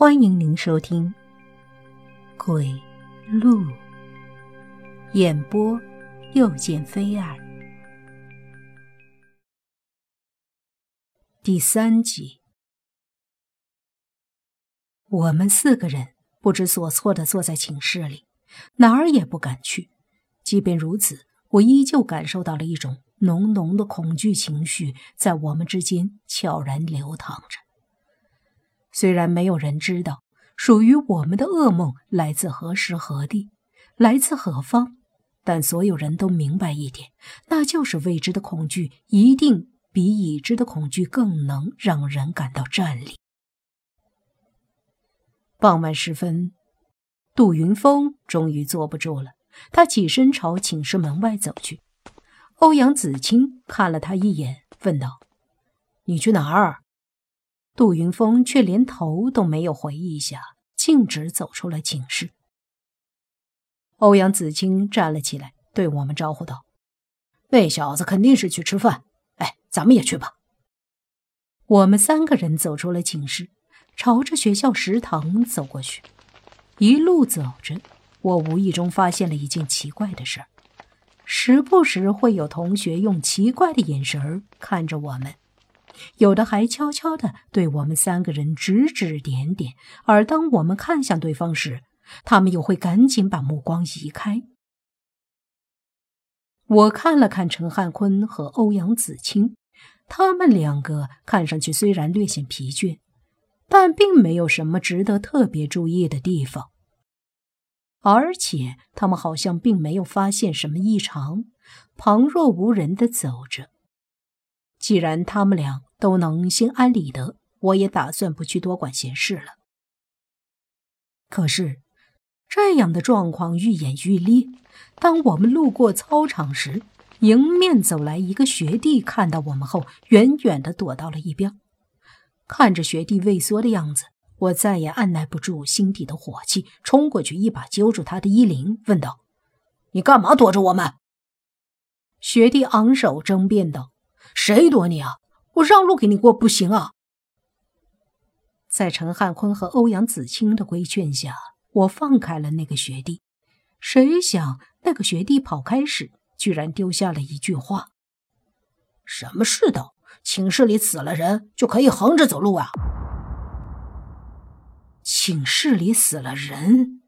欢迎您收听《鬼路》，演播：又见菲儿，第三集。我们四个人不知所措的坐在寝室里，哪儿也不敢去。即便如此，我依旧感受到了一种浓浓的恐惧情绪在我们之间悄然流淌着。虽然没有人知道属于我们的噩梦来自何时何地，来自何方，但所有人都明白一点，那就是未知的恐惧一定比已知的恐惧更能让人感到战栗。傍晚时分，杜云峰终于坐不住了，他起身朝寝室门外走去。欧阳子清看了他一眼，问道：“你去哪儿？”杜云峰却连头都没有回一下，径直走出了寝室。欧阳子清站了起来，对我们招呼道：“那小子肯定是去吃饭，哎，咱们也去吧。”我们三个人走出了寝室，朝着学校食堂走过去。一路走着，我无意中发现了一件奇怪的事儿：时不时会有同学用奇怪的眼神看着我们。有的还悄悄地对我们三个人指指点点，而当我们看向对方时，他们又会赶紧把目光移开。我看了看陈汉坤和欧阳子清，他们两个看上去虽然略显疲倦，但并没有什么值得特别注意的地方，而且他们好像并没有发现什么异常，旁若无人的走着。既然他们俩都能心安理得，我也打算不去多管闲事了。可是，这样的状况愈演愈烈。当我们路过操场时，迎面走来一个学弟，看到我们后，远远的躲到了一边。看着学弟畏缩的样子，我再也按耐不住心底的火气，冲过去一把揪住他的衣领，问道：“你干嘛躲着我们？”学弟昂首争辩道。谁躲你啊？我让路给你过不行啊！在陈汉坤和欧阳子清的规劝下，我放开了那个学弟。谁想那个学弟跑开时，居然丢下了一句话：“什么世道？寝室里死了人就可以横着走路啊？”寝室里死了人，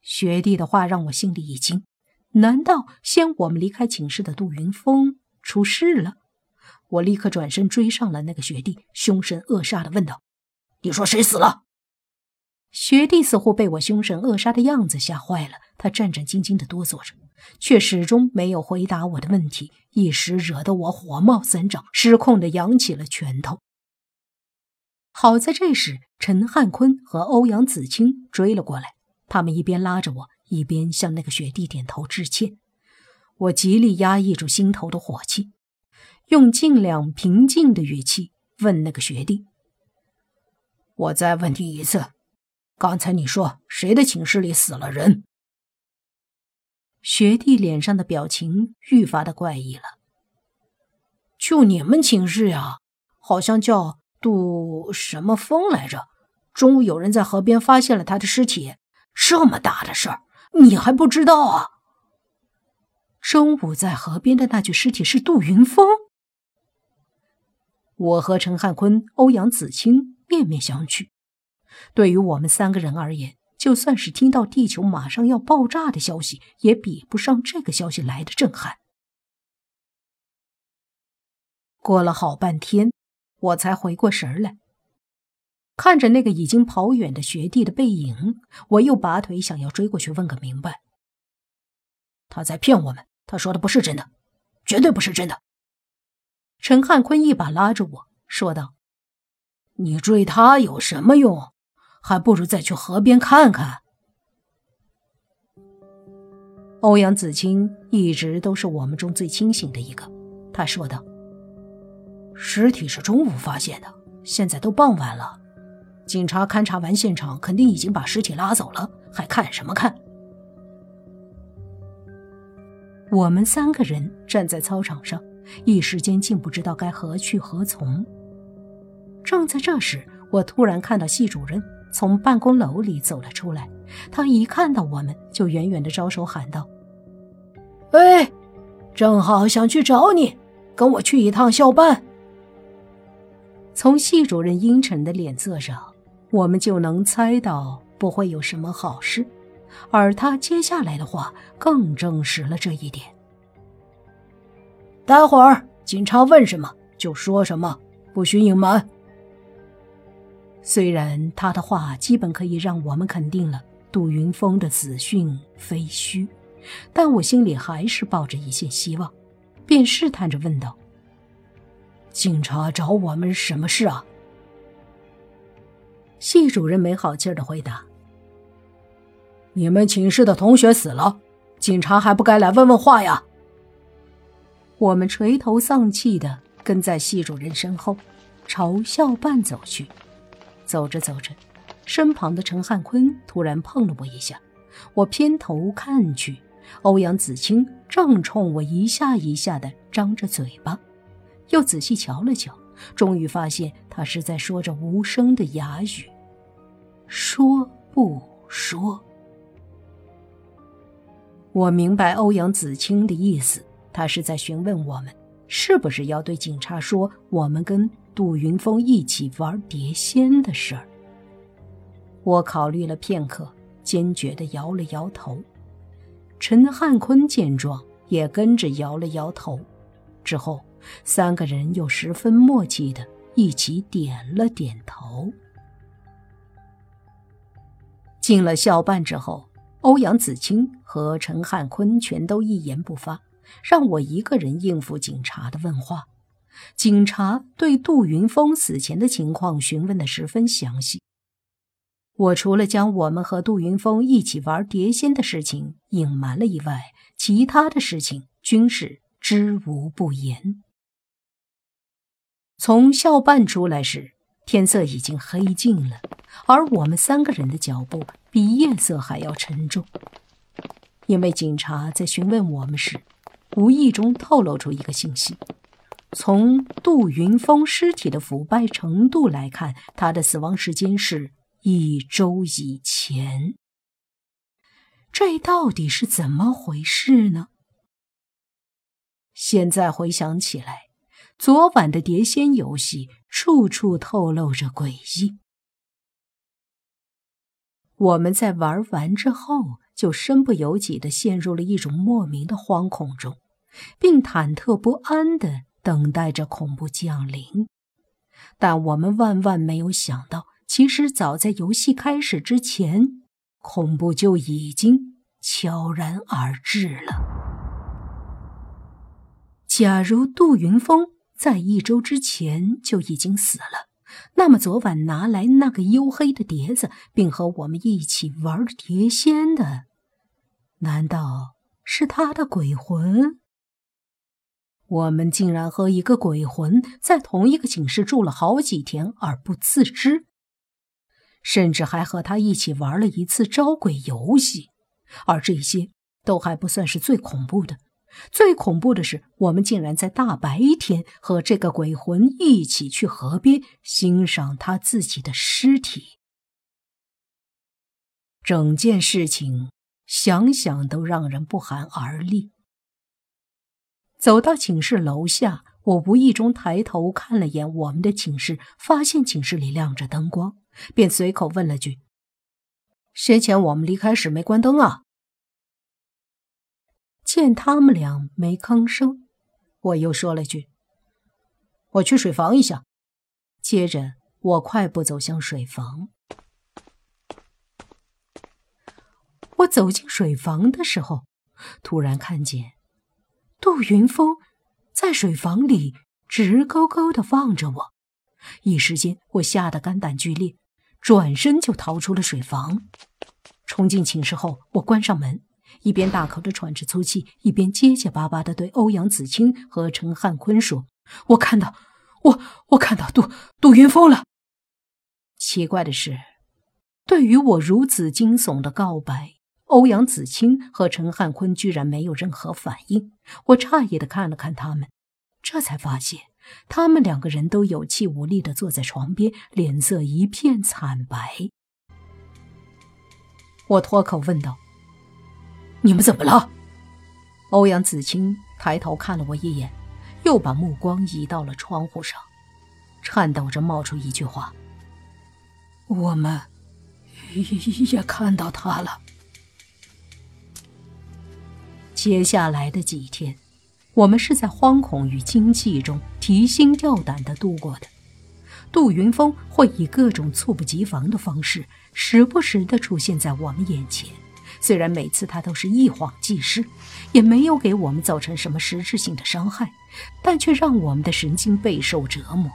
学弟的话让我心里一惊。难道先我们离开寝室的杜云峰？出事了！我立刻转身追上了那个学弟，凶神恶煞的问道：“你说谁死了？”学弟似乎被我凶神恶煞的样子吓坏了，他战战兢兢的哆嗦着，却始终没有回答我的问题，一时惹得我火冒三丈，失控的扬起了拳头。好在这时陈汉坤和欧阳子清追了过来，他们一边拉着我，一边向那个学弟点头致歉。我极力压抑住心头的火气，用尽量平静的语气问那个学弟：“我再问你一次，刚才你说谁的寝室里死了人？”学弟脸上的表情愈发的怪异了。就你们寝室呀，好像叫杜什么风来着？中午有人在河边发现了他的尸体，这么大的事儿，你还不知道啊？中午在河边的那具尸体是杜云峰。我和陈汉坤、欧阳子清面面相觑。对于我们三个人而言，就算是听到地球马上要爆炸的消息，也比不上这个消息来的震撼。过了好半天，我才回过神来，看着那个已经跑远的学弟的背影，我又拔腿想要追过去问个明白。他在骗我们。他说的不是真的，绝对不是真的。陈汉坤一把拉着我说道：“你追他有什么用？还不如再去河边看看。”欧阳子清一直都是我们中最清醒的一个，他说道：“尸体是中午发现的，现在都傍晚了，警察勘察完现场，肯定已经把尸体拉走了，还看什么看？”我们三个人站在操场上，一时间竟不知道该何去何从。正在这时，我突然看到系主任从办公楼里走了出来，他一看到我们就远远的招手喊道：“哎，正好想去找你，跟我去一趟校办。”从系主任阴沉的脸色上，我们就能猜到不会有什么好事，而他接下来的话更证实了这一点。待会儿警察问什么就说什么，不许隐瞒。虽然他的话基本可以让我们肯定了杜云峰的死讯非虚，但我心里还是抱着一线希望，便试探着问道。警察找我们什么事啊？系主任没好气的回答：“你们寝室的同学死了，警察还不该来问问话呀？”我们垂头丧气的跟在系主任身后，朝校办走去。走着走着，身旁的陈汉坤突然碰了我一下，我偏头看去，欧阳子清正冲我一下一下的张着嘴巴。又仔细瞧了瞧，终于发现他是在说着无声的哑语。说不说？我明白欧阳子清的意思，他是在询问我们是不是要对警察说我们跟杜云峰一起玩碟仙的事儿。我考虑了片刻，坚决的摇了摇头。陈汉坤见状，也跟着摇了摇头，之后。三个人又十分默契的一起点了点头。进了校办之后，欧阳子清和陈汉坤全都一言不发，让我一个人应付警察的问话。警察对杜云峰死前的情况询问的十分详细。我除了将我们和杜云峰一起玩碟仙的事情隐瞒了以外，其他的事情均是知无不言。从校办出来时，天色已经黑尽了，而我们三个人的脚步比夜色还要沉重。因为警察在询问我们时，无意中透露出一个信息：从杜云峰尸体的腐败程度来看，他的死亡时间是一周以前。这到底是怎么回事呢？现在回想起来。昨晚的碟仙游戏，处处透露着诡异。我们在玩完之后，就身不由己的陷入了一种莫名的惶恐中，并忐忑不安的等待着恐怖降临。但我们万万没有想到，其实早在游戏开始之前，恐怖就已经悄然而至了。假如杜云峰。在一周之前就已经死了，那么昨晚拿来那个黝黑的碟子，并和我们一起玩碟仙的，难道是他的鬼魂？我们竟然和一个鬼魂在同一个寝室住了好几天而不自知，甚至还和他一起玩了一次招鬼游戏，而这些都还不算是最恐怖的。最恐怖的是，我们竟然在大白天和这个鬼魂一起去河边欣赏他自己的尸体。整件事情想想都让人不寒而栗。走到寝室楼下，我无意中抬头看了眼我们的寝室，发现寝室里亮着灯光，便随口问了句：“先前我们离开时没关灯啊？”见他们俩没吭声，我又说了句：“我去水房一下。”接着，我快步走向水房。我走进水房的时候，突然看见杜云峰在水房里直勾勾的望着我，一时间我吓得肝胆俱裂，转身就逃出了水房。冲进寝室后，我关上门。一边大口的喘着粗气，一边结结巴巴的对欧阳子清和陈汉坤说：“我看到，我我看到杜杜云峰了。”奇怪的是，对于我如此惊悚的告白，欧阳子清和陈汉坤居然没有任何反应。我诧异的看了看他们，这才发现他们两个人都有气无力的坐在床边，脸色一片惨白。我脱口问道：“你们怎么了？”欧阳子清抬头看了我一眼，又把目光移到了窗户上，颤抖着冒出一句话：“我们也看到他了。”接下来的几天。我们是在惶恐与惊悸中提心吊胆地度过的。杜云峰会以各种猝不及防的方式，时不时地出现在我们眼前。虽然每次他都是一晃即逝，也没有给我们造成什么实质性的伤害，但却让我们的神经备受折磨。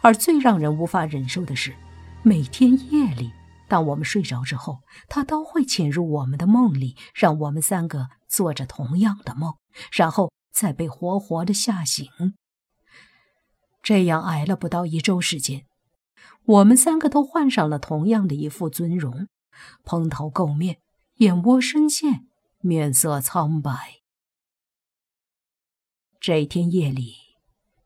而最让人无法忍受的是，每天夜里，当我们睡着之后，他都会潜入我们的梦里，让我们三个做着同样的梦，然后。再被活活的吓醒。这样挨了不到一周时间，我们三个都换上了同样的一副尊容，蓬头垢面，眼窝深陷，面色苍白。这天夜里，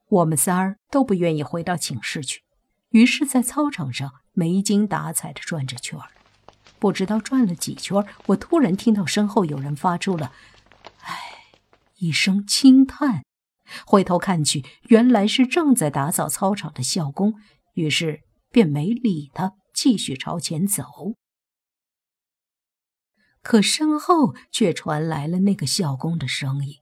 我们仨儿都不愿意回到寝室去，于是，在操场上没精打采的转着圈儿。不知道转了几圈，我突然听到身后有人发出了。唉一声轻叹，回头看去，原来是正在打扫操场的校工，于是便没理他，继续朝前走。可身后却传来了那个校工的声音：“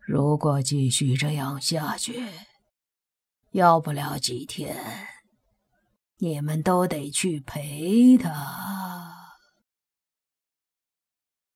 如果继续这样下去，要不了几天，你们都得去陪他。”